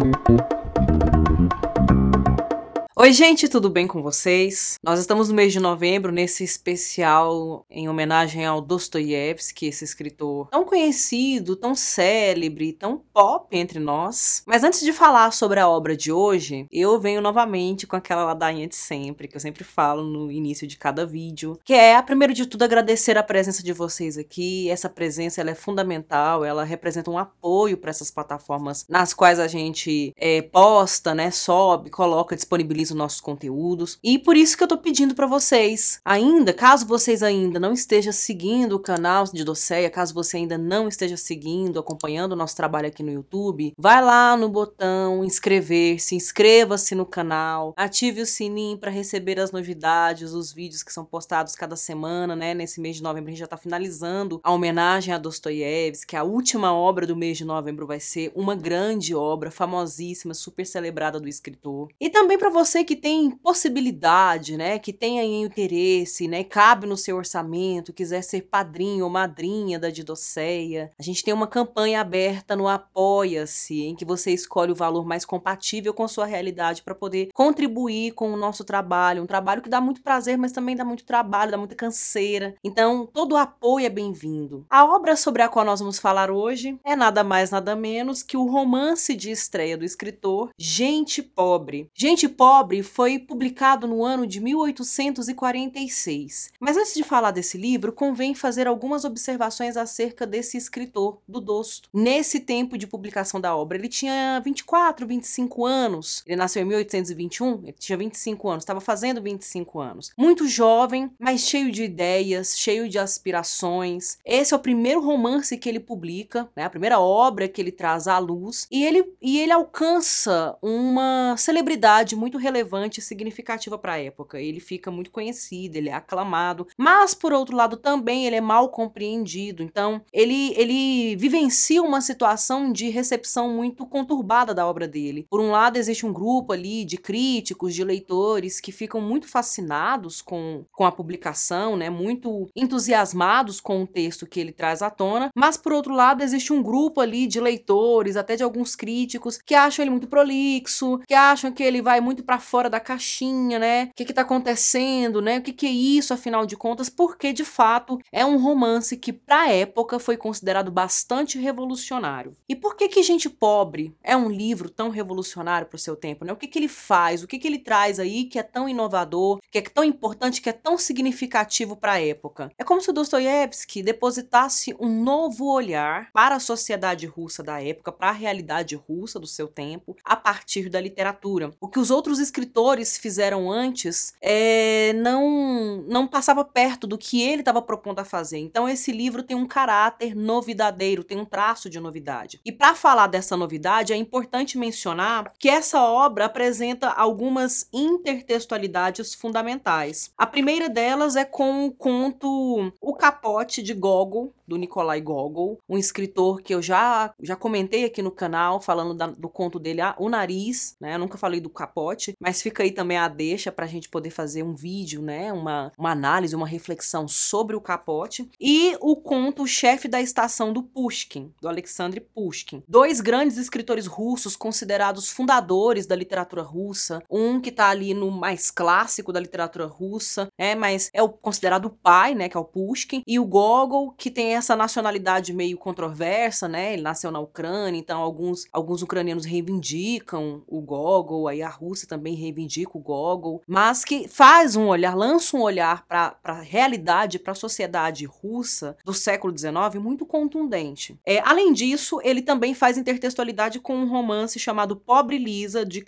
Thank you. Oi, gente, tudo bem com vocês? Nós estamos no mês de novembro, nesse especial em homenagem ao Dostoiévski, esse escritor tão conhecido, tão célebre, tão pop entre nós. Mas antes de falar sobre a obra de hoje, eu venho novamente com aquela ladainha de sempre, que eu sempre falo no início de cada vídeo, que é, primeiro de tudo, agradecer a presença de vocês aqui. Essa presença ela é fundamental, ela representa um apoio para essas plataformas nas quais a gente é, posta, né, sobe, coloca, disponibiliza nossos conteúdos. E por isso que eu tô pedindo para vocês, ainda, caso vocês ainda não estejam seguindo o canal de Doceia, caso você ainda não esteja seguindo, acompanhando o nosso trabalho aqui no YouTube, vai lá no botão inscrever-se, inscreva-se no canal, ative o sininho para receber as novidades, os vídeos que são postados cada semana, né? Nesse mês de novembro a gente já tá finalizando a homenagem a Dostoiévski, que a última obra do mês de novembro vai ser uma grande obra, famosíssima, super celebrada do escritor. E também para você que tem possibilidade, né, que tem aí interesse, né, cabe no seu orçamento, quiser ser padrinho ou madrinha da Didoceia, a gente tem uma campanha aberta no Apoia-se, em que você escolhe o valor mais compatível com sua realidade para poder contribuir com o nosso trabalho, um trabalho que dá muito prazer, mas também dá muito trabalho, dá muita canseira. Então, todo apoio é bem-vindo. A obra sobre a qual nós vamos falar hoje é nada mais nada menos que o romance de estreia do escritor Gente Pobre. Gente Pobre foi publicado no ano de 1846. Mas antes de falar desse livro, convém fazer algumas observações acerca desse escritor, do Dosto. Nesse tempo de publicação da obra, ele tinha 24, 25 anos. Ele nasceu em 1821, ele tinha 25 anos, estava fazendo 25 anos. Muito jovem, mas cheio de ideias, cheio de aspirações. Esse é o primeiro romance que ele publica, né, a primeira obra que ele traz à luz, e ele, e ele alcança uma celebridade muito relevante relevante e significativa para a época. Ele fica muito conhecido, ele é aclamado, mas por outro lado também ele é mal compreendido. Então, ele ele vivencia uma situação de recepção muito conturbada da obra dele. Por um lado, existe um grupo ali de críticos, de leitores que ficam muito fascinados com, com a publicação, né, muito entusiasmados com o texto que ele traz à tona, mas por outro lado, existe um grupo ali de leitores, até de alguns críticos, que acham ele muito prolixo, que acham que ele vai muito para fora da caixinha, né? O que, que tá acontecendo, né? O que, que é isso, afinal de contas? Porque, de fato, é um romance que, pra época, foi considerado bastante revolucionário. E por que que Gente Pobre é um livro tão revolucionário pro seu tempo, né? O que que ele faz? O que que ele traz aí que é tão inovador, que é tão importante, que é tão significativo para a época? É como se o Dostoiévski depositasse um novo olhar para a sociedade russa da época, para a realidade russa do seu tempo, a partir da literatura. O que os outros escritores fizeram antes é, não, não passava perto do que ele estava propondo a fazer. Então esse livro tem um caráter novidadeiro, tem um traço de novidade. E para falar dessa novidade, é importante mencionar que essa obra apresenta algumas intertextualidades fundamentais. A primeira delas é com o conto O Capote de Gogol, do Nikolai Gogol, um escritor que eu já, já comentei aqui no canal, falando da, do conto dele, O Nariz, né? Eu nunca falei do Capote, mas fica aí também a deixa para a gente poder fazer um vídeo, né? Uma, uma análise, uma reflexão sobre o Capote. E o conto O Chefe da Estação do Pushkin, do Alexandre Pushkin. Dois grandes escritores russos considerados fundadores da literatura russa. Um que tá ali no mais clássico da literatura russa, é, mas é o considerado o pai, né? Que é o Pushkin. E o Gogol, que tem essa nacionalidade meio controversa, né? Ele nasceu na Ucrânia, então alguns, alguns ucranianos reivindicam o Gogol, aí a Rússia também reivindica o Gogol, mas que faz um olhar, lança um olhar para a realidade, para a sociedade russa do século XIX muito contundente. É, além disso, ele também faz intertextualidade com um romance chamado Pobre Lisa, de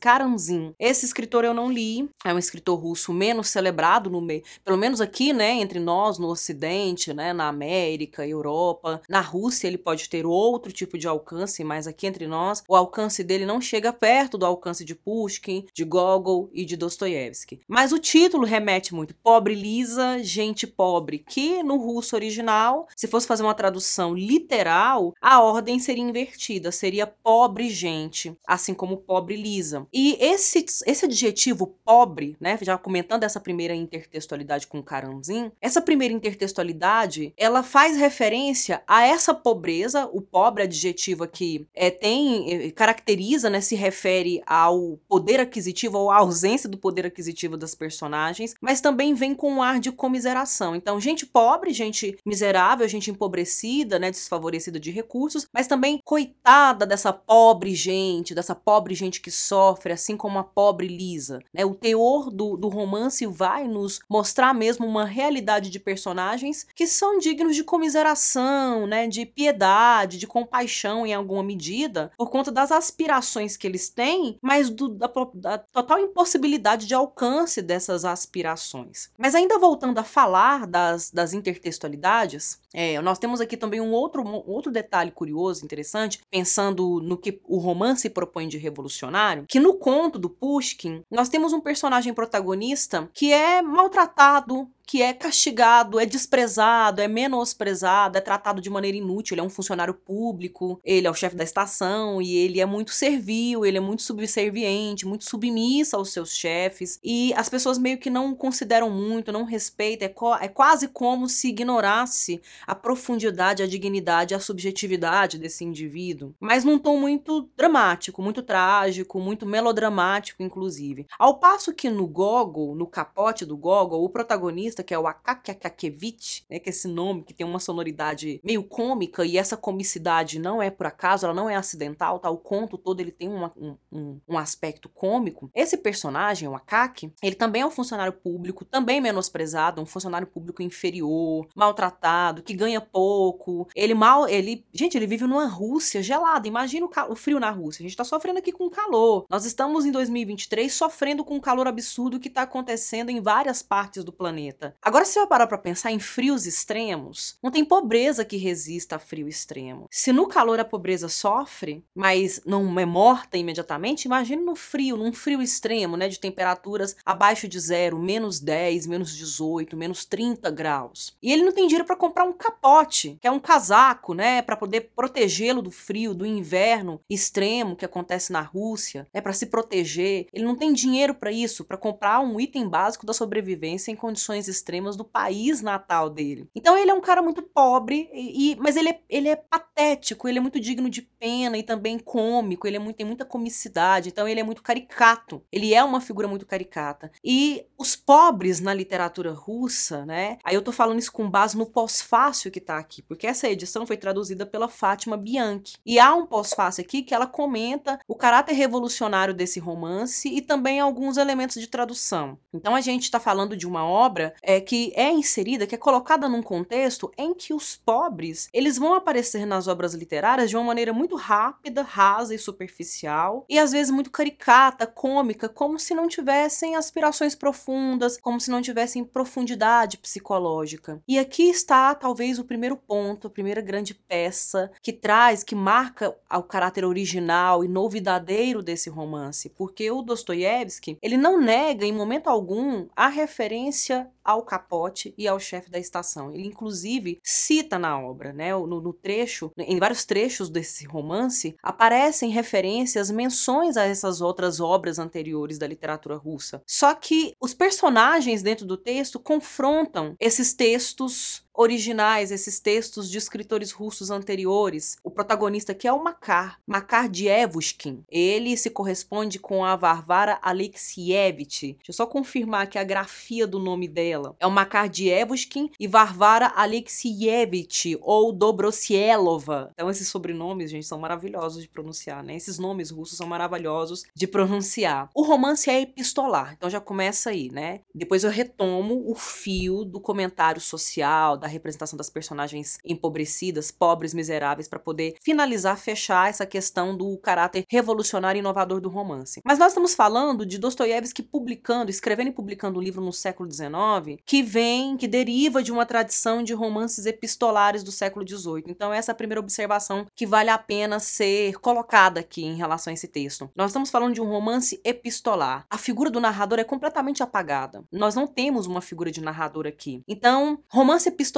Karamzin. Esse escritor eu não li, é um escritor russo menos celebrado no meio, pelo menos aqui, né, entre nós, no Ocidente, né, na América, Europa. Na Rússia ele pode ter outro tipo de alcance, mas aqui entre nós, o alcance dele não chega perto do alcance de Pushkin, de Gogol e de Dostoiévski. Mas o título remete muito pobre lisa, gente pobre, que no russo original, se fosse fazer uma tradução literal, a ordem seria invertida, seria pobre gente, assim como pobre lisa. E esse, esse adjetivo pobre, né, já comentando essa primeira intertextualidade com Karamzin, essa primeira intertextualidade, ela faz referência a essa pobreza, o pobre adjetivo aqui é, tem, é, caracteriza, né, se refere ao poder aquisitivo ou à ausência do poder aquisitivo das personagens, mas também vem com um ar de comiseração. Então, gente pobre, gente miserável, gente empobrecida, né, desfavorecida de recursos, mas também coitada dessa pobre gente, dessa pobre gente que sofre, assim como a pobre Lisa. Né? O teor do, do romance vai nos mostrar mesmo uma realidade de personagens que são dignos de comiseração, né, de piedade, de compaixão em alguma medida, por conta das aspirações que eles têm, mas do, da, da total impossibilidade de alcance dessas aspirações. Mas ainda voltando a falar das, das intertextualidades, é, nós temos aqui também um outro, um outro detalhe curioso, interessante, pensando no que o romance propõe de revolucionário, que no conto do Pushkin, nós temos um personagem protagonista que é maltratado, que é castigado, é desprezado, é menosprezado, é tratado de maneira inútil. Ele é um funcionário público, ele é o chefe da estação e ele é muito servil, ele é muito subserviente, muito submisso aos seus chefes. E as pessoas meio que não consideram muito, não respeitam. É, é quase como se ignorasse a profundidade, a dignidade, a subjetividade desse indivíduo. Mas num tom muito dramático, muito trágico, muito melodramático, inclusive. Ao passo que no Gogol, no capote do Gogol, o protagonista que é o Akakakevich, né, que é esse nome que tem uma sonoridade meio cômica e essa comicidade não é por acaso, ela não é acidental, tá? O conto todo ele tem uma, um, um, um, aspecto cômico. Esse personagem, o Akaki, ele também é um funcionário público, também menosprezado, um funcionário público inferior, maltratado, que ganha pouco. Ele mal, ele, gente, ele vive numa Rússia gelada. Imagina o, o frio na Rússia. A gente tá sofrendo aqui com calor. Nós estamos em 2023 sofrendo com o calor absurdo que tá acontecendo em várias partes do planeta. Agora, se eu parar para pensar em frios extremos, não tem pobreza que resista a frio extremo. Se no calor a pobreza sofre, mas não é morta imediatamente, imagine no frio, num frio extremo, né, de temperaturas abaixo de zero, menos 10, menos 18, menos 30 graus. E ele não tem dinheiro para comprar um capote, que é um casaco, né, para poder protegê-lo do frio, do inverno extremo que acontece na Rússia, é né, para se proteger. Ele não tem dinheiro para isso, para comprar um item básico da sobrevivência em condições extremas do país natal dele. Então ele é um cara muito pobre, e, mas ele é, ele é patético, ele é muito digno de pena e também cômico, ele é muito, tem muita comicidade, então ele é muito caricato. Ele é uma figura muito caricata. E os pobres na literatura russa, né? Aí eu tô falando isso com base no pós-fácil que tá aqui, porque essa edição foi traduzida pela Fátima Bianchi. E há um pós-fácil aqui que ela comenta o caráter revolucionário desse romance e também alguns elementos de tradução. Então a gente está falando de uma obra é, que é inserida, que é colocada num contexto em que os pobres eles vão aparecer nas obras literárias de uma maneira muito rápida, rasa e superficial, e às vezes muito caricata, cômica, como se não tivessem aspirações profundas, como se não tivessem profundidade psicológica. E aqui está talvez o primeiro ponto, a primeira grande peça que traz, que marca o caráter original e novidadeiro desse romance, porque o Dostoiévski, ele não nega em momento algum a referência ao capote e ao chefe da estação. Ele, inclusive, cita na obra, né, no, no, trecho, em vários trechos desse romance, aparecem referências, menções a essas outras obras anteriores da literatura russa. Só que os personagens dentro do texto confrontam esses textos originais, esses textos de escritores russos anteriores. O protagonista aqui é o Makar, Makar Dievushkin. Ele se corresponde com a Varvara Alexievich. Deixa eu só confirmar aqui a grafia do nome dela. É o Makar Dievushkin e Varvara Alexievich, ou Dobrosielova. Então esses sobrenomes, gente, são maravilhosos de pronunciar, né? Esses nomes russos são maravilhosos de pronunciar. O romance é epistolar, então já começa aí, né? Depois eu retomo o fio do comentário social, da representação das personagens empobrecidas, pobres, miseráveis, para poder finalizar, fechar essa questão do caráter revolucionário e inovador do romance. Mas nós estamos falando de Dostoiévski publicando, escrevendo e publicando um livro no século XIX que vem, que deriva de uma tradição de romances epistolares do século XVIII. Então, essa é a primeira observação que vale a pena ser colocada aqui em relação a esse texto. Nós estamos falando de um romance epistolar. A figura do narrador é completamente apagada. Nós não temos uma figura de narrador aqui. Então, romance epistolar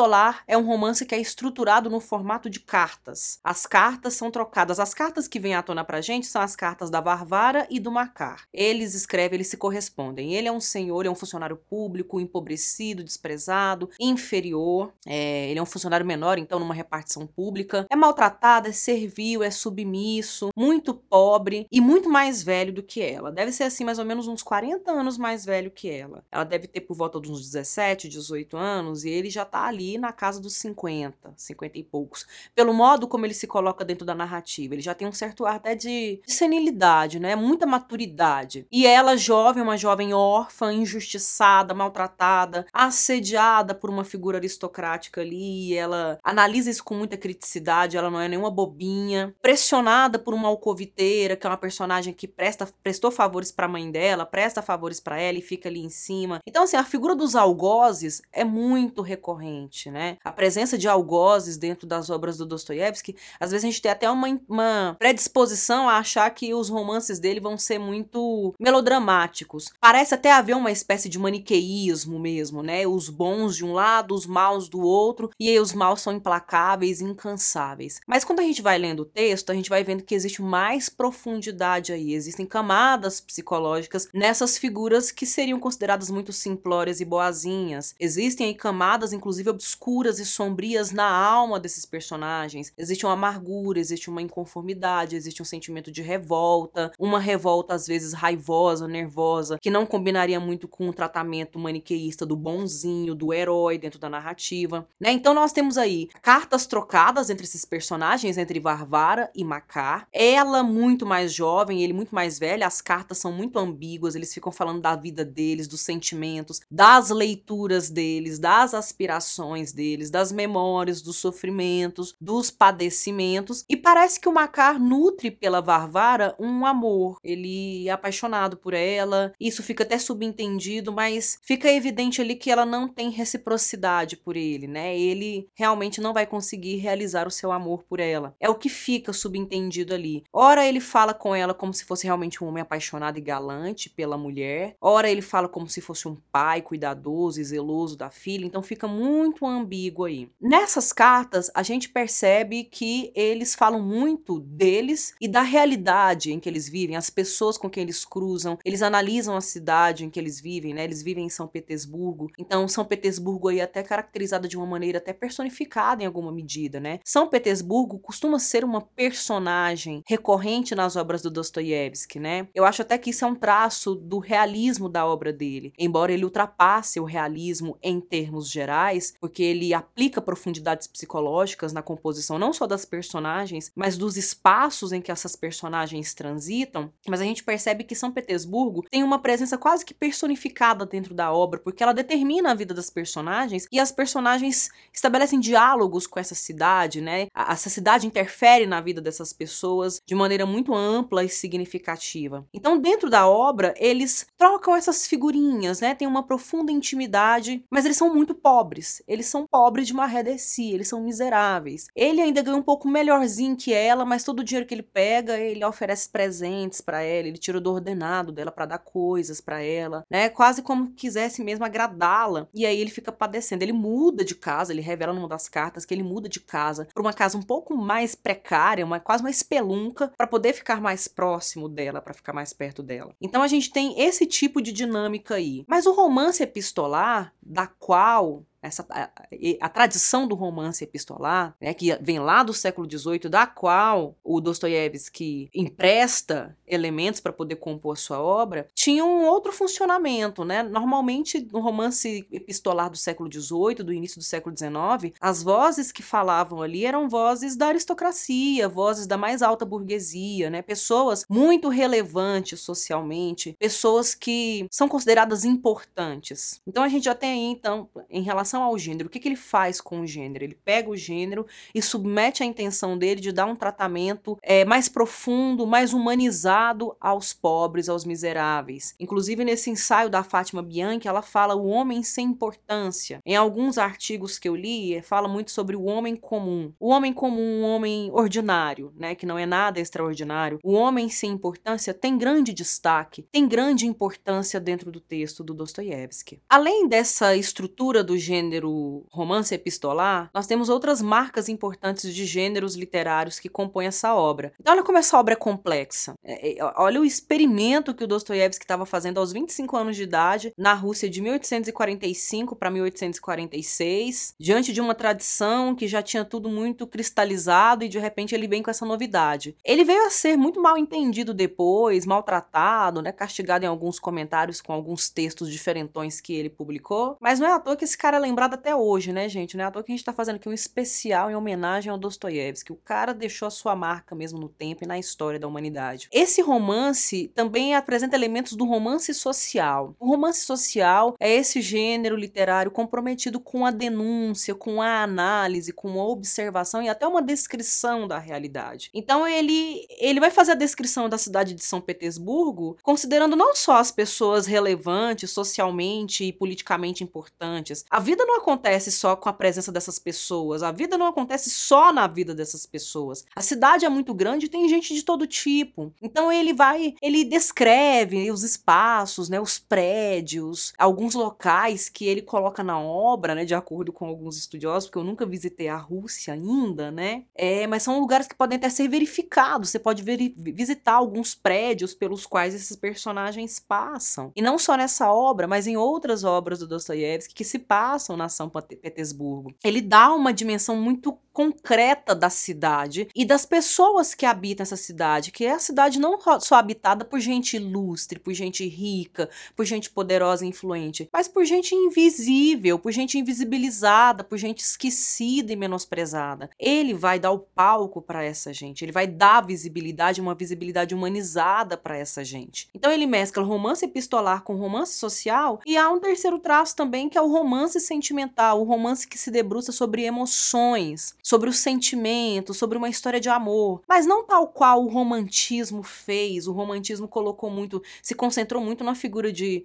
é um romance que é estruturado no formato de cartas. As cartas são trocadas. As cartas que vêm à tona pra gente são as cartas da Varvara e do Macar. Eles escrevem, eles se correspondem. Ele é um senhor, é um funcionário público, empobrecido, desprezado, inferior. É, ele é um funcionário menor, então, numa repartição pública. É maltratado, é servil, é submisso, muito pobre e muito mais velho do que ela. Deve ser assim, mais ou menos uns 40 anos mais velho que ela. Ela deve ter por volta de uns 17, 18 anos e ele já tá ali na casa dos 50, 50 e poucos. Pelo modo como ele se coloca dentro da narrativa, ele já tem um certo ar até de senilidade, né? Muita maturidade. E ela, jovem, uma jovem órfã, injustiçada, maltratada, assediada por uma figura aristocrática ali, ela analisa isso com muita criticidade, ela não é nenhuma bobinha, pressionada por uma alcoviteira, que é uma personagem que presta, prestou favores para a mãe dela, presta favores para ela e fica ali em cima. Então assim, a figura dos algozes é muito recorrente, né? A presença de algozes dentro das obras do Dostoiévski, às vezes a gente tem até uma, uma predisposição a achar que os romances dele vão ser muito melodramáticos. Parece até haver uma espécie de maniqueísmo mesmo, né? Os bons de um lado, os maus do outro, e aí os maus são implacáveis incansáveis. Mas quando a gente vai lendo o texto, a gente vai vendo que existe mais profundidade aí, existem camadas psicológicas nessas figuras que seriam consideradas muito simplórias e boazinhas. Existem aí camadas, inclusive obscuras e sombrias na alma desses personagens. Existe uma amargura, existe uma inconformidade, existe um sentimento de revolta, uma revolta às vezes raivosa, nervosa, que não combinaria muito com o tratamento maniqueísta do bonzinho, do herói dentro da narrativa, né? Então nós temos aí cartas trocadas entre esses personagens, entre Varvara e Makar. Ela muito mais jovem, ele muito mais velho, as cartas são muito ambíguas, eles ficam falando da vida deles, dos sentimentos, das leituras deles, das aspirações deles, das memórias, dos sofrimentos, dos padecimentos. E parece que o Macar nutre pela Varvara um amor. Ele é apaixonado por ela. Isso fica até subentendido, mas fica evidente ali que ela não tem reciprocidade por ele, né? Ele realmente não vai conseguir realizar o seu amor por ela. É o que fica subentendido ali. Ora ele fala com ela como se fosse realmente um homem apaixonado e galante pela mulher. Ora ele fala como se fosse um pai cuidadoso e zeloso da filha. Então fica muito ambíguo aí. Nessas cartas a gente percebe que eles falam muito deles e da realidade em que eles vivem, as pessoas com quem eles cruzam. Eles analisam a cidade em que eles vivem, né? Eles vivem em São Petersburgo. Então São Petersburgo aí é até caracterizada de uma maneira até personificada em alguma medida, né? São Petersburgo costuma ser uma personagem recorrente nas obras do Dostoiévski, né? Eu acho até que isso é um traço do realismo da obra dele, embora ele ultrapasse o realismo em termos gerais, porque ele aplica profundidades psicológicas na composição não só das personagens, mas dos espaços em que essas personagens transitam. Mas a gente percebe que São Petersburgo tem uma presença quase que personificada dentro da obra, porque ela determina a vida das personagens e as personagens estabelecem diálogos com essa cidade, né? Essa cidade interfere na vida dessas pessoas de maneira muito ampla e significativa. Então, dentro da obra, eles trocam essas figurinhas, né? Tem uma profunda intimidade, mas eles são muito pobres. Eles são pobres de maré si, eles são miseráveis. Ele ainda ganha um pouco melhorzinho que ela, mas todo o dinheiro que ele pega, ele oferece presentes para ela, ele tira do ordenado dela para dar coisas para ela, né? Quase como quisesse mesmo agradá-la. E aí ele fica padecendo. Ele muda de casa, ele revela numa das cartas que ele muda de casa para uma casa um pouco mais precária, uma quase uma espelunca para poder ficar mais próximo dela, para ficar mais perto dela. Então a gente tem esse tipo de dinâmica aí. Mas o romance epistolar, da qual essa, a, a, tradição do romance epistolar, né, que vem lá do século XVIII, da qual o Dostoiévski empresta elementos para poder compor sua obra, tinha um outro funcionamento. Né? Normalmente, no romance epistolar do século XVIII, do início do século XIX, as vozes que falavam ali eram vozes da aristocracia, vozes da mais alta burguesia, né? pessoas muito relevantes socialmente, pessoas que são consideradas importantes. Então, a gente já tem aí, então, em relação relação ao gênero. O que, que ele faz com o gênero? Ele pega o gênero e submete a intenção dele de dar um tratamento é, mais profundo, mais humanizado aos pobres, aos miseráveis. Inclusive, nesse ensaio da Fátima Bianchi, ela fala o homem sem importância. Em alguns artigos que eu li, fala muito sobre o homem comum. O homem comum, um homem ordinário, né, que não é nada extraordinário. O homem sem importância tem grande destaque, tem grande importância dentro do texto do Dostoiévski. Além dessa estrutura do gênero romance epistolar, nós temos outras marcas importantes de gêneros literários que compõem essa obra. Então, olha como essa obra é complexa. É, é, olha o experimento que o Dostoiévski estava fazendo aos 25 anos de idade na Rússia de 1845 para 1846, diante de uma tradição que já tinha tudo muito cristalizado e de repente ele vem com essa novidade. Ele veio a ser muito mal entendido depois, maltratado, né, castigado em alguns comentários com alguns textos diferentões que ele publicou, mas não é à toa que esse cara é lembrado até hoje, né, gente? Não é à toa que a gente tá fazendo aqui um especial em homenagem ao Dostoiévski. O cara deixou a sua marca mesmo no tempo e na história da humanidade. Esse romance também apresenta elementos do romance social. O romance social é esse gênero literário comprometido com a denúncia, com a análise, com a observação e até uma descrição da realidade. Então ele ele vai fazer a descrição da cidade de São Petersburgo considerando não só as pessoas relevantes socialmente e politicamente importantes. A vida não acontece só com a presença dessas pessoas, a vida não acontece só na vida dessas pessoas. A cidade é muito grande e tem gente de todo tipo. Então ele vai, ele descreve os espaços, né, os prédios, alguns locais que ele coloca na obra, né, de acordo com alguns estudiosos, porque eu nunca visitei a Rússia ainda, né? É, mas são lugares que podem até ser verificados. Você pode visitar alguns prédios pelos quais esses personagens passam. E não só nessa obra, mas em outras obras do Dostoiévski que se passam na São Petersburgo. Ele dá uma dimensão muito concreta da cidade e das pessoas que habitam essa cidade, que é a cidade não só habitada por gente ilustre, por gente rica, por gente poderosa e influente, mas por gente invisível, por gente invisibilizada, por gente esquecida e menosprezada. Ele vai dar o palco para essa gente, ele vai dar visibilidade, uma visibilidade humanizada para essa gente. Então ele mescla romance epistolar com romance social e há um terceiro traço também que é o romance sentimental, o romance que se debruça sobre emoções, sobre o sentimento, sobre uma história de amor, mas não tal qual o romantismo fez. O romantismo colocou muito, se concentrou muito na figura de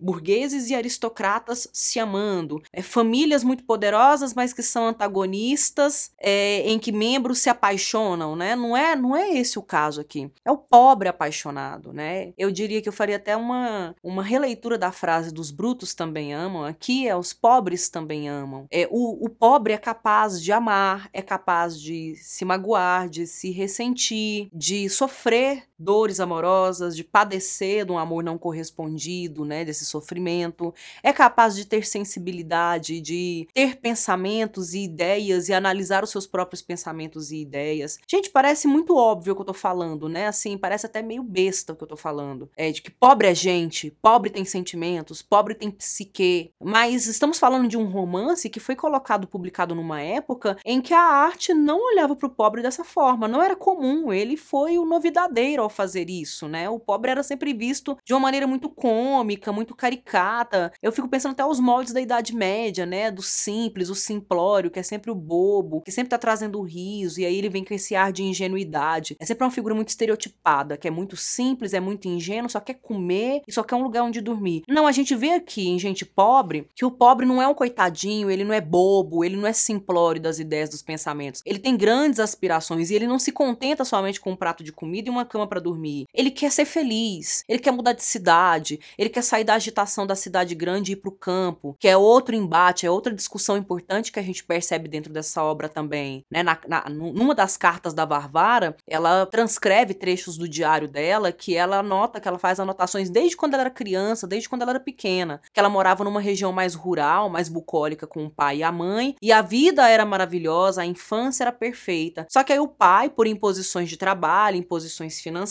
burgueses e aristocratas se amando, é, famílias muito poderosas, mas que são antagonistas, é, em que membros se apaixonam, né? Não é, não é esse o caso aqui. É o pobre apaixonado, né? Eu diria que eu faria até uma, uma releitura da frase dos brutos também amam. Aqui é os pobres também amam. É o, o pobre é capaz de amar amar, é capaz de se magoar, de se ressentir, de sofrer dores amorosas, de padecer de um amor não correspondido, né, desse sofrimento, é capaz de ter sensibilidade, de ter pensamentos e ideias e analisar os seus próprios pensamentos e ideias. Gente, parece muito óbvio o que eu tô falando, né? Assim, parece até meio besta o que eu tô falando. É de que pobre é gente, pobre tem sentimentos, pobre tem psique, mas estamos falando de um romance que foi colocado, publicado numa época em que a arte não olhava para o pobre dessa forma, não era comum, ele foi o novidadeiro ao fazer isso, né? O pobre era sempre visto de uma maneira muito cômica, muito caricata. Eu fico pensando até os moldes da Idade Média, né? Do simples, o simplório, que é sempre o bobo, que sempre tá trazendo riso, e aí ele vem com esse ar de ingenuidade. É sempre uma figura muito estereotipada, que é muito simples, é muito ingênuo, só quer comer e só quer um lugar onde dormir. Não, a gente vê aqui em gente pobre que o pobre não é um coitadinho, ele não é bobo, ele não é simplório das ideias, dos pensamentos. Ele tem grandes aspirações e ele não se contenta somente com um prato de comida e uma cama para dormir. Ele quer ser feliz, ele quer mudar de cidade, ele quer sair da agitação da cidade grande e ir pro campo, que é outro embate, é outra discussão importante que a gente percebe dentro dessa obra também. Né? Na, na, numa das cartas da Varvara, ela transcreve trechos do diário dela que ela anota, que ela faz anotações desde quando ela era criança, desde quando ela era pequena, que ela morava numa região mais rural, mais bucólica com o pai e a mãe, e a vida era maravilhosa, a infância era perfeita. Só que aí o pai, por imposições de trabalho, imposições financeiras,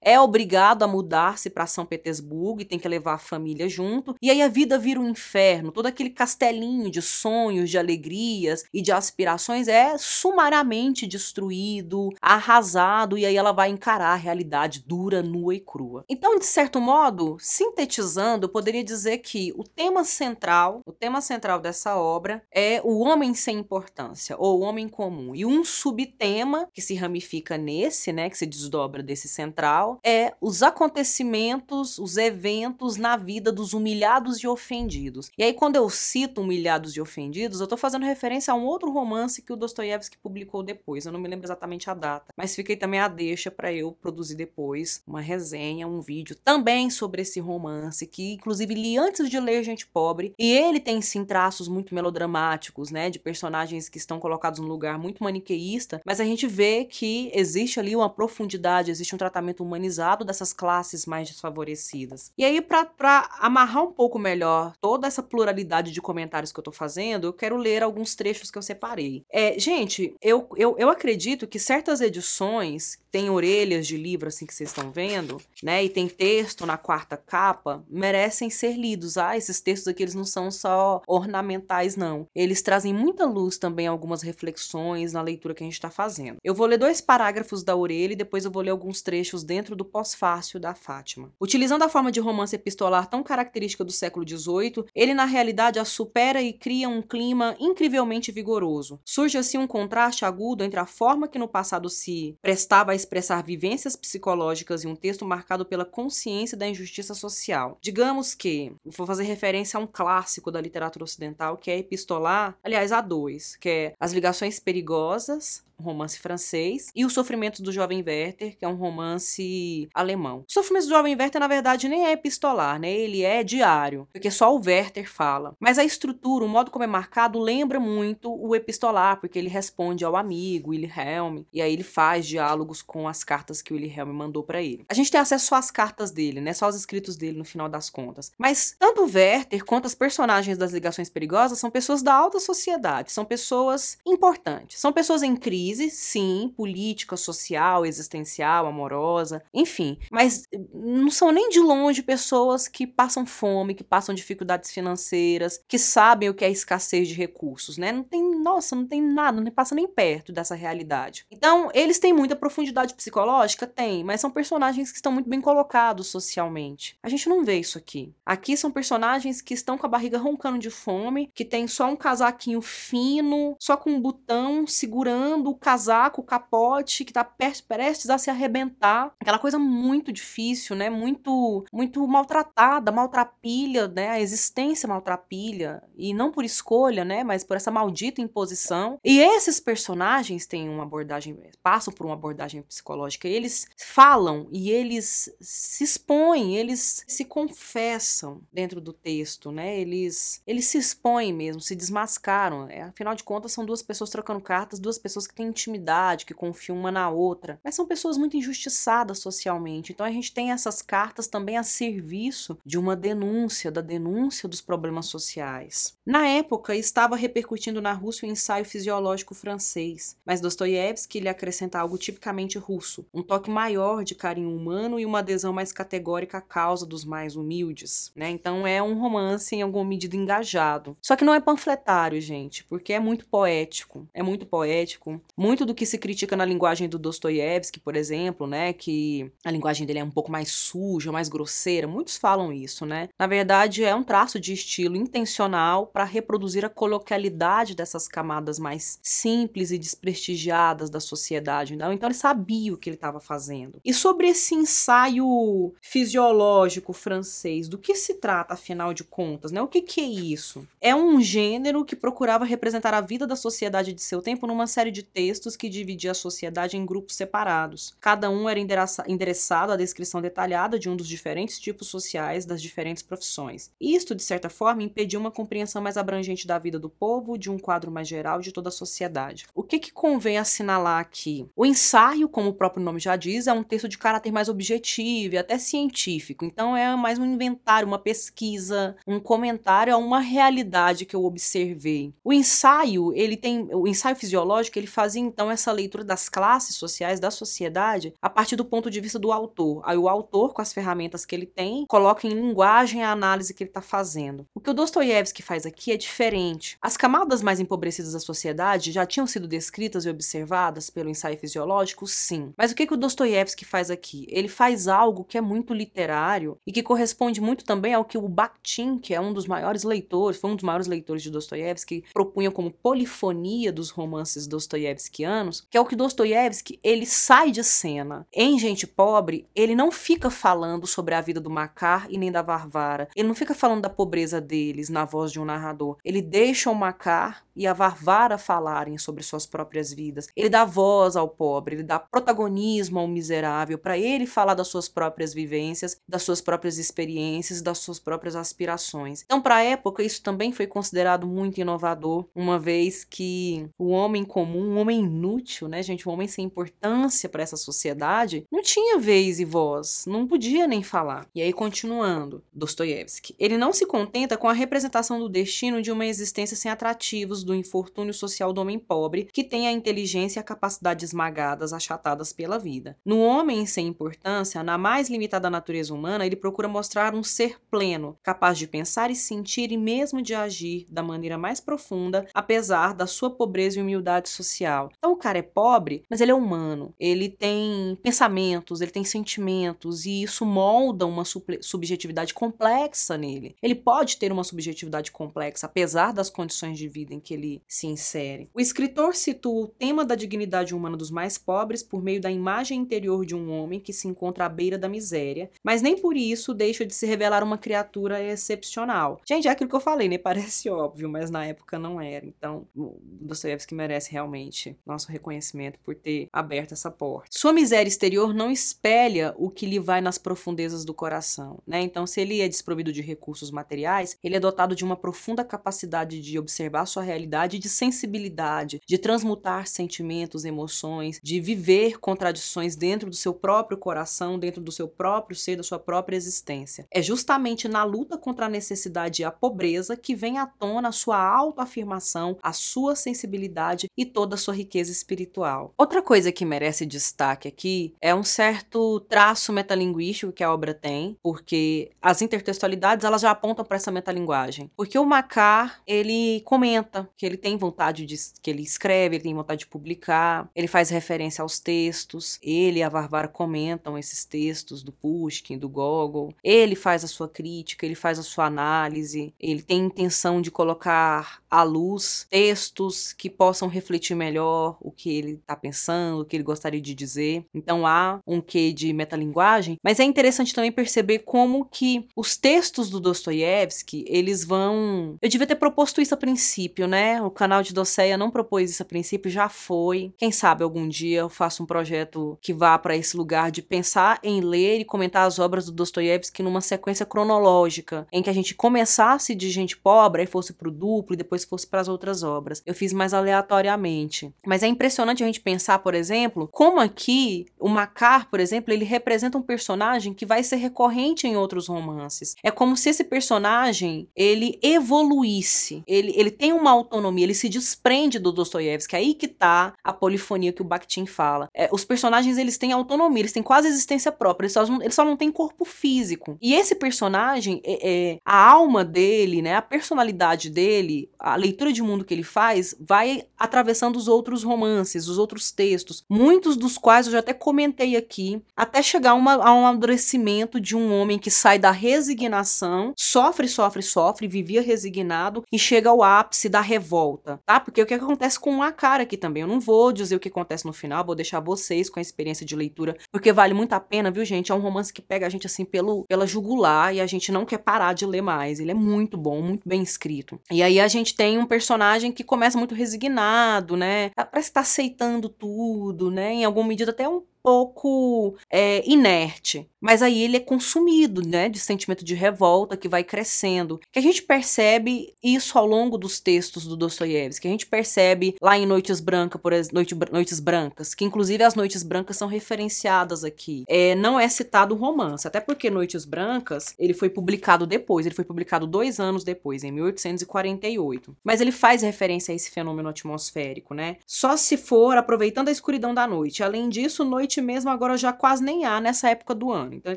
é obrigado a mudar-se para São Petersburgo e tem que levar a família junto. E aí a vida vira um inferno, todo aquele castelinho de sonhos, de alegrias e de aspirações é sumariamente destruído, arrasado e aí ela vai encarar a realidade dura, nua e crua. Então, de certo modo, sintetizando, eu poderia dizer que o tema central, o tema central dessa obra é o homem sem importância ou o homem comum. E um subtema que se ramifica nesse, né, que se desdobra desse central, é os acontecimentos, os eventos na vida dos humilhados e ofendidos. E aí quando eu cito humilhados e ofendidos, eu tô fazendo referência a um outro romance que o Dostoiévski publicou depois. Eu não me lembro exatamente a data, mas fiquei também a deixa para eu produzir depois uma resenha, um vídeo também sobre esse romance que inclusive li antes de ler Gente Pobre, e ele tem sim traços muito melodramáticos, né, de personagens que estão colocados num lugar muito maniqueísta, mas a gente vê que existe ali uma profundidade, existe um tratamento humanizado dessas classes mais desfavorecidas. E aí para amarrar um pouco melhor toda essa pluralidade de comentários que eu tô fazendo, eu quero ler alguns trechos que eu separei. É, gente, eu, eu, eu acredito que certas edições tem orelhas de livro assim que vocês estão vendo, né? E tem texto na quarta capa, merecem ser lidos. Ah, esses textos aqui eles não são só ornamentais não. Eles trazem muita luz também algumas reflexões na leitura que a gente está fazendo. Eu vou ler dois parágrafos da orelha e depois eu vou ler alguns trechos dentro do pós-fácil da Fátima. Utilizando a forma de romance epistolar tão característica do século XVIII, ele na realidade a supera e cria um clima incrivelmente vigoroso. Surge assim um contraste agudo entre a forma que no passado se prestava a expressar vivências psicológicas em um texto marcado pela consciência da injustiça social. Digamos que, vou fazer referência a um clássico da literatura ocidental que é epistolar, aliás, há dois, que é As Ligações Perigosas, um romance francês, e O Sofrimento do Jovem Werther, que é um romance alemão. O Sofrimento do Jovem Werther, na verdade, nem é epistolar, né? Ele é diário, porque só o Werther fala. Mas a estrutura, o modo como é marcado, lembra muito o epistolar, porque ele responde ao amigo, Wilhelm, e aí ele faz diálogos com as cartas que o Wilhelm mandou para ele. A gente tem acesso só às cartas dele, né? Só aos escritos dele no final das contas. Mas tanto o Werther quanto as personagens das ligações perigosas são pessoas da alta sociedade, são pessoas importantes, são pessoas em crise crise, sim, política, social, existencial, amorosa, enfim. Mas não são nem de longe pessoas que passam fome, que passam dificuldades financeiras, que sabem o que é escassez de recursos, né? Não tem, nossa, não tem nada, não passa nem perto dessa realidade. Então, eles têm muita profundidade psicológica? Tem, mas são personagens que estão muito bem colocados socialmente. A gente não vê isso aqui. Aqui são personagens que estão com a barriga roncando de fome, que tem só um casaquinho fino, só com um botão segurando o casaco, o capote, que tá prestes a se arrebentar. Aquela coisa muito difícil, né? Muito, muito maltratada, maltrapilha, né? A existência maltrapilha. E não por escolha, né? Mas por essa maldita imposição. E esses personagens têm uma abordagem, passam por uma abordagem psicológica. Eles falam e eles se expõem, eles se confessam dentro do texto, né? Eles, eles se expõem mesmo, se desmascaram. É, afinal de contas, são duas pessoas trocando cartas, duas pessoas que têm intimidade, que confiam uma na outra, mas são pessoas muito injustiçadas socialmente. Então a gente tem essas cartas também a serviço de uma denúncia, da denúncia dos problemas sociais. Na época, estava repercutindo na Rússia o ensaio fisiológico francês, mas Dostoiévski lhe acrescenta algo tipicamente russo, um toque maior de carinho humano e uma adesão mais categórica à causa dos mais humildes. Né? Então é um romance em alguma medida engajado. Só que não é panfletário, gente, porque é muito poético. É muito poético, muito do que se critica na linguagem do Dostoiévski, por exemplo, né, que a linguagem dele é um pouco mais suja, mais grosseira, muitos falam isso, né? Na verdade, é um traço de estilo intencional para reproduzir a coloquialidade dessas camadas mais simples e desprestigiadas da sociedade. Então, então ele sabia o que ele estava fazendo. E sobre esse ensaio fisiológico francês, do que se trata, afinal de contas, né? O que, que é isso? É um gênero que procurava representar a vida da sociedade de seu tempo numa série de textos que dividia a sociedade em grupos separados. Cada um era endereçado à descrição detalhada de um dos diferentes tipos sociais das diferentes profissões. Isto, de certa forma, impediu uma compreensão mais abrangente da vida do povo, de um quadro mais geral de toda a sociedade. O que, que convém assinalar aqui? O ensaio, como o próprio nome já diz, é um texto de caráter mais objetivo e até científico. Então é mais um inventário, uma pesquisa, um comentário a uma realidade que eu observei. O ensaio, ele tem o ensaio fisiológico, ele fazia então essa leitura das classes sociais da sociedade a partir do ponto de vista do autor. Aí o autor, com as ferramentas que ele tem, coloca em linguagem a análise que ele está fazendo. O que o Dostoiévski faz aqui é diferente. As camadas mais empobrecidas da sociedade já tinham sido descritas e observadas pelo ensaio fisiológico, sim. Mas o que, que o Dostoiévski faz aqui? Ele faz algo que é muito literário e que corresponde muito também ao que o Bakhtin, que é um dos maiores leitores, foi um dos maiores leitores de Dostoiévski, propunha como polifonia dos romances dostoiévskianos, que é o que Dostoiévski, ele sai de cena. Em Gente Pobre, ele não fica falando sobre a vida do Makar e nem da Varvara. Ele não fica falando da pobreza deles na voz de um narrador. Ele deixa o Makar e a Varvara falarem sobre suas próprias vidas. Ele dá voz ao pobre, ele dá protagonismo ao miserável para ele falar das suas próprias vivências, das suas próprias experiências, das suas próprias aspirações. Então, para a época, isso também foi considerado muito inovador, uma vez que o homem comum, um homem inútil, né, gente, um homem sem importância para essa sociedade, não tinha vez e voz, não podia nem falar. E aí, continuando, Dostoiévski, ele não se contenta com a representação do destino de uma existência sem atrativos do infortúnio social do homem pobre, que tem a inteligência e a capacidade esmagadas, achatadas pela vida. No homem sem importância, na mais limitada natureza humana, ele procura mostrar um ser pleno, capaz de pensar e sentir e mesmo de agir da maneira mais profunda, apesar da sua pobreza e humildade social. Então o cara é pobre, mas ele é humano. Ele tem pensamentos, ele tem sentimentos e isso molda uma subjetividade complexa nele. Ele pode ter uma subjetividade complexa, apesar das condições de vida em que ele se insere. O escritor situa o tema da dignidade humana dos mais pobres por meio da imagem interior de um homem que se encontra à beira da miséria, mas nem por isso deixa de se revelar uma criatura excepcional. Gente, é aquilo que eu falei, né? Parece óbvio, mas na época não era. Então, Dostoiévski merece realmente nosso reconhecimento por ter aberto essa porta. Sua miséria exterior não espelha o que lhe vai nas profundezas do coração, né? Então, se ele é desprovido de recursos materiais, ele é dotado de uma profunda capacidade de observar sua realidade de sensibilidade, de transmutar sentimentos, emoções, de viver contradições dentro do seu próprio coração, dentro do seu próprio ser, da sua própria existência. É justamente na luta contra a necessidade e a pobreza que vem à tona a sua autoafirmação, a sua sensibilidade e toda a sua riqueza espiritual. Outra coisa que merece destaque aqui é um certo traço metalinguístico que a obra tem, porque as intertextualidades elas já apontam para essa metalinguagem. Porque o Macar, ele comenta que ele tem vontade de que ele escreve, ele tem vontade de publicar, ele faz referência aos textos, ele e a Varvara comentam esses textos do Pushkin, do Gogol. Ele faz a sua crítica, ele faz a sua análise, ele tem intenção de colocar à luz textos que possam refletir melhor o que ele está pensando, o que ele gostaria de dizer. Então há um quê de metalinguagem, mas é interessante também perceber como que os textos do Dostoiévski, eles vão... Eu devia ter proposto isso a princípio, né? O canal de Doceia não propôs isso a princípio, já foi. Quem sabe algum dia eu faço um projeto que vá para esse lugar de pensar em ler e comentar as obras do Dostoiévski numa sequência cronológica, em que a gente começasse de gente pobre, e fosse pro duplo e depois fosse para as outras obras. Eu fiz mais aleatoriamente. Mas é impressionante a gente pensar, por exemplo, como aqui o Macar, por exemplo, ele representa um personagem que vai ser recorrente em outros romances. É como se esse personagem ele evoluísse, ele, ele tem uma autonomia, ele se desprende do Dostoiévski. É aí que tá a polifonia que o Bakhtin fala. É, os personagens eles têm autonomia, eles têm quase existência própria, eles só, eles só não têm corpo físico. E esse personagem, é, é, a alma dele, né, a personalidade dele, a leitura de mundo que ele faz, vai atravessando os outros romances, os outros textos, muitos dos quais eu já até comentei aqui, até chegar uma, a um amadurecimento de um homem que sai da resignação, sofre, sofre, sofre, vivia resignado e chega ao ápice da revolta, tá? Porque o que acontece com uma cara aqui também, eu não vou dizer o que acontece no final, vou deixar vocês com a experiência de leitura, porque vale muito a pena, viu, gente? É um romance que pega a gente assim pelo, pela jugular e a gente não quer parar de ler mais. Ele é muito bom, muito bem escrito. E aí a gente tem um personagem que começa muito resignado, né? Parece que tá aceitando tudo, né? Em alguma medida até um pouco é, inerte. Mas aí ele é consumido, né, de sentimento de revolta que vai crescendo. Que a gente percebe isso ao longo dos textos do Dostoiévski, que a gente percebe lá em Noites Brancas, por exemplo, Noite, Noites Brancas, que inclusive as Noites Brancas são referenciadas aqui. É, não é citado o romance, até porque Noites Brancas ele foi publicado depois, ele foi publicado dois anos depois, em 1848. Mas ele faz referência a esse fenômeno atmosférico, né? Só se for aproveitando a escuridão da noite. Além disso, Noite mesmo agora já quase nem há nessa época do ano. Então ele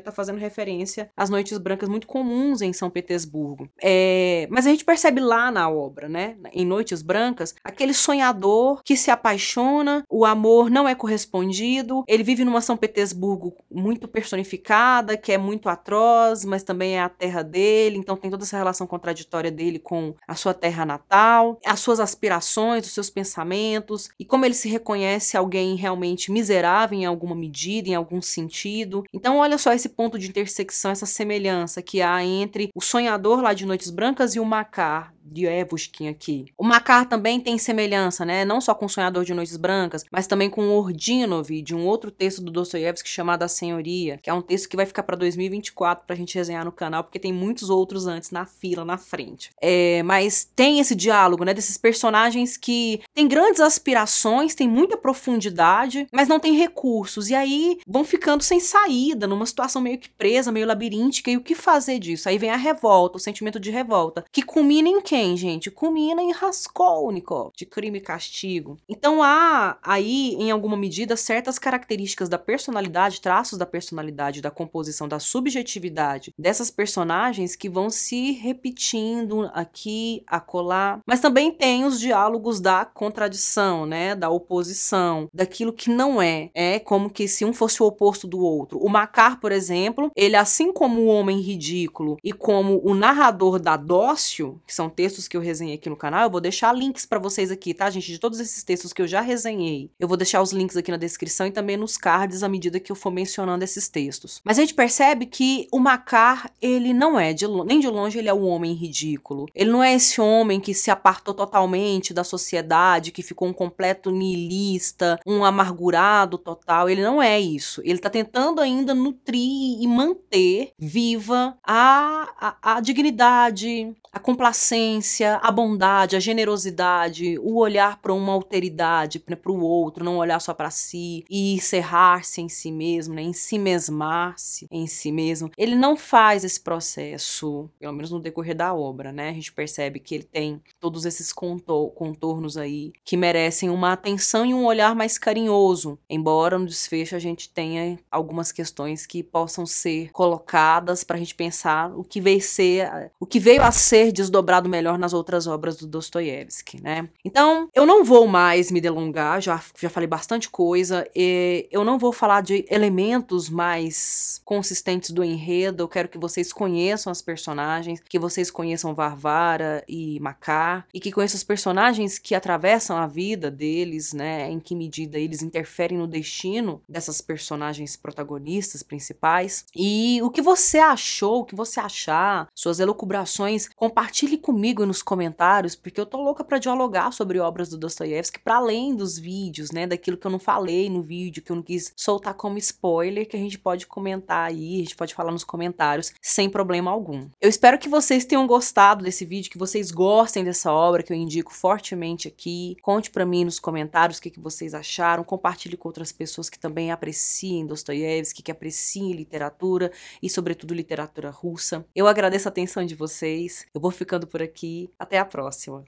está fazendo referência às noites brancas muito comuns em São Petersburgo. É, mas a gente percebe lá na obra, né, em Noites Brancas, aquele sonhador que se apaixona, o amor não é correspondido, ele vive numa São Petersburgo muito personificada, que é muito atroz, mas também é a terra dele, então tem toda essa relação contraditória dele com a sua terra natal, as suas aspirações, os seus pensamentos, e como ele se reconhece alguém realmente miserável em alguma medida, em algum sentido. Então, olha só esse ponto de intersecção, essa semelhança que há entre o sonhador lá de Noites Brancas e o Macar de Evushkin aqui. O Macar também tem semelhança, né? Não só com o Sonhador de Noites Brancas, mas também com o Ordinov, de um outro texto do Dostoiévski chamado A Senhoria, que é um texto que vai ficar para 2024 pra gente resenhar no canal, porque tem muitos outros antes na fila, na frente. É, mas tem esse diálogo, né? Desses personagens que têm grandes aspirações, têm muita profundidade, mas não têm recursos. E aí vão ficando sem saída, numa situação meio que presa, meio labiríntica. E o que fazer disso? Aí vem a revolta, o sentimento de revolta, que culmina em quê? Quem, gente? Culmina em Raskolnikov, de crime e castigo. Então há aí, em alguma medida, certas características da personalidade, traços da personalidade, da composição, da subjetividade dessas personagens que vão se repetindo aqui, acolá. Mas também tem os diálogos da contradição, né? Da oposição, daquilo que não é. É como que se um fosse o oposto do outro. O Macar, por exemplo, ele, assim como o homem ridículo e como o narrador da Dócio, que são textos textos que eu resenhei aqui no canal, eu vou deixar links para vocês aqui, tá, gente? De todos esses textos que eu já resenhei. Eu vou deixar os links aqui na descrição e também nos cards à medida que eu for mencionando esses textos. Mas a gente percebe que o Macar, ele não é, de, nem de longe ele é o homem ridículo. Ele não é esse homem que se apartou totalmente da sociedade, que ficou um completo nihilista, um amargurado total. Ele não é isso. Ele tá tentando ainda nutrir e manter viva a, a, a dignidade, a complacência, a bondade, a generosidade, o olhar para uma alteridade, né, para o outro, não olhar só para si e encerrar-se em si mesmo, né, em si mesmar-se em si mesmo. Ele não faz esse processo, pelo menos no decorrer da obra, né? A gente percebe que ele tem todos esses contornos aí que merecem uma atenção e um olhar mais carinhoso, embora no desfecho a gente tenha algumas questões que possam ser colocadas para a gente pensar o que veio ser, o que veio a ser desdobrado melhor nas outras obras do Dostoiévski, né? Então, eu não vou mais me delongar, já, já falei bastante coisa, eu não vou falar de elementos mais consistentes do enredo, eu quero que vocês conheçam as personagens, que vocês conheçam Varvara e Makar, e que conheçam os personagens que atravessam a vida deles, né? Em que medida eles interferem no destino dessas personagens protagonistas principais. E o que você achou, o que você achar, suas elucubrações Compartilhe comigo nos comentários, porque eu tô louca para dialogar sobre obras do Dostoiévski para além dos vídeos, né, daquilo que eu não falei no vídeo, que eu não quis soltar como spoiler, que a gente pode comentar aí, a gente pode falar nos comentários sem problema algum. Eu espero que vocês tenham gostado desse vídeo, que vocês gostem dessa obra que eu indico fortemente aqui. Conte para mim nos comentários o que, que vocês acharam, compartilhe com outras pessoas que também apreciem Dostoiévski, que apreciem literatura e sobretudo literatura russa. Eu agradeço a atenção de vocês. Eu vou ficando por aqui. Até a próxima.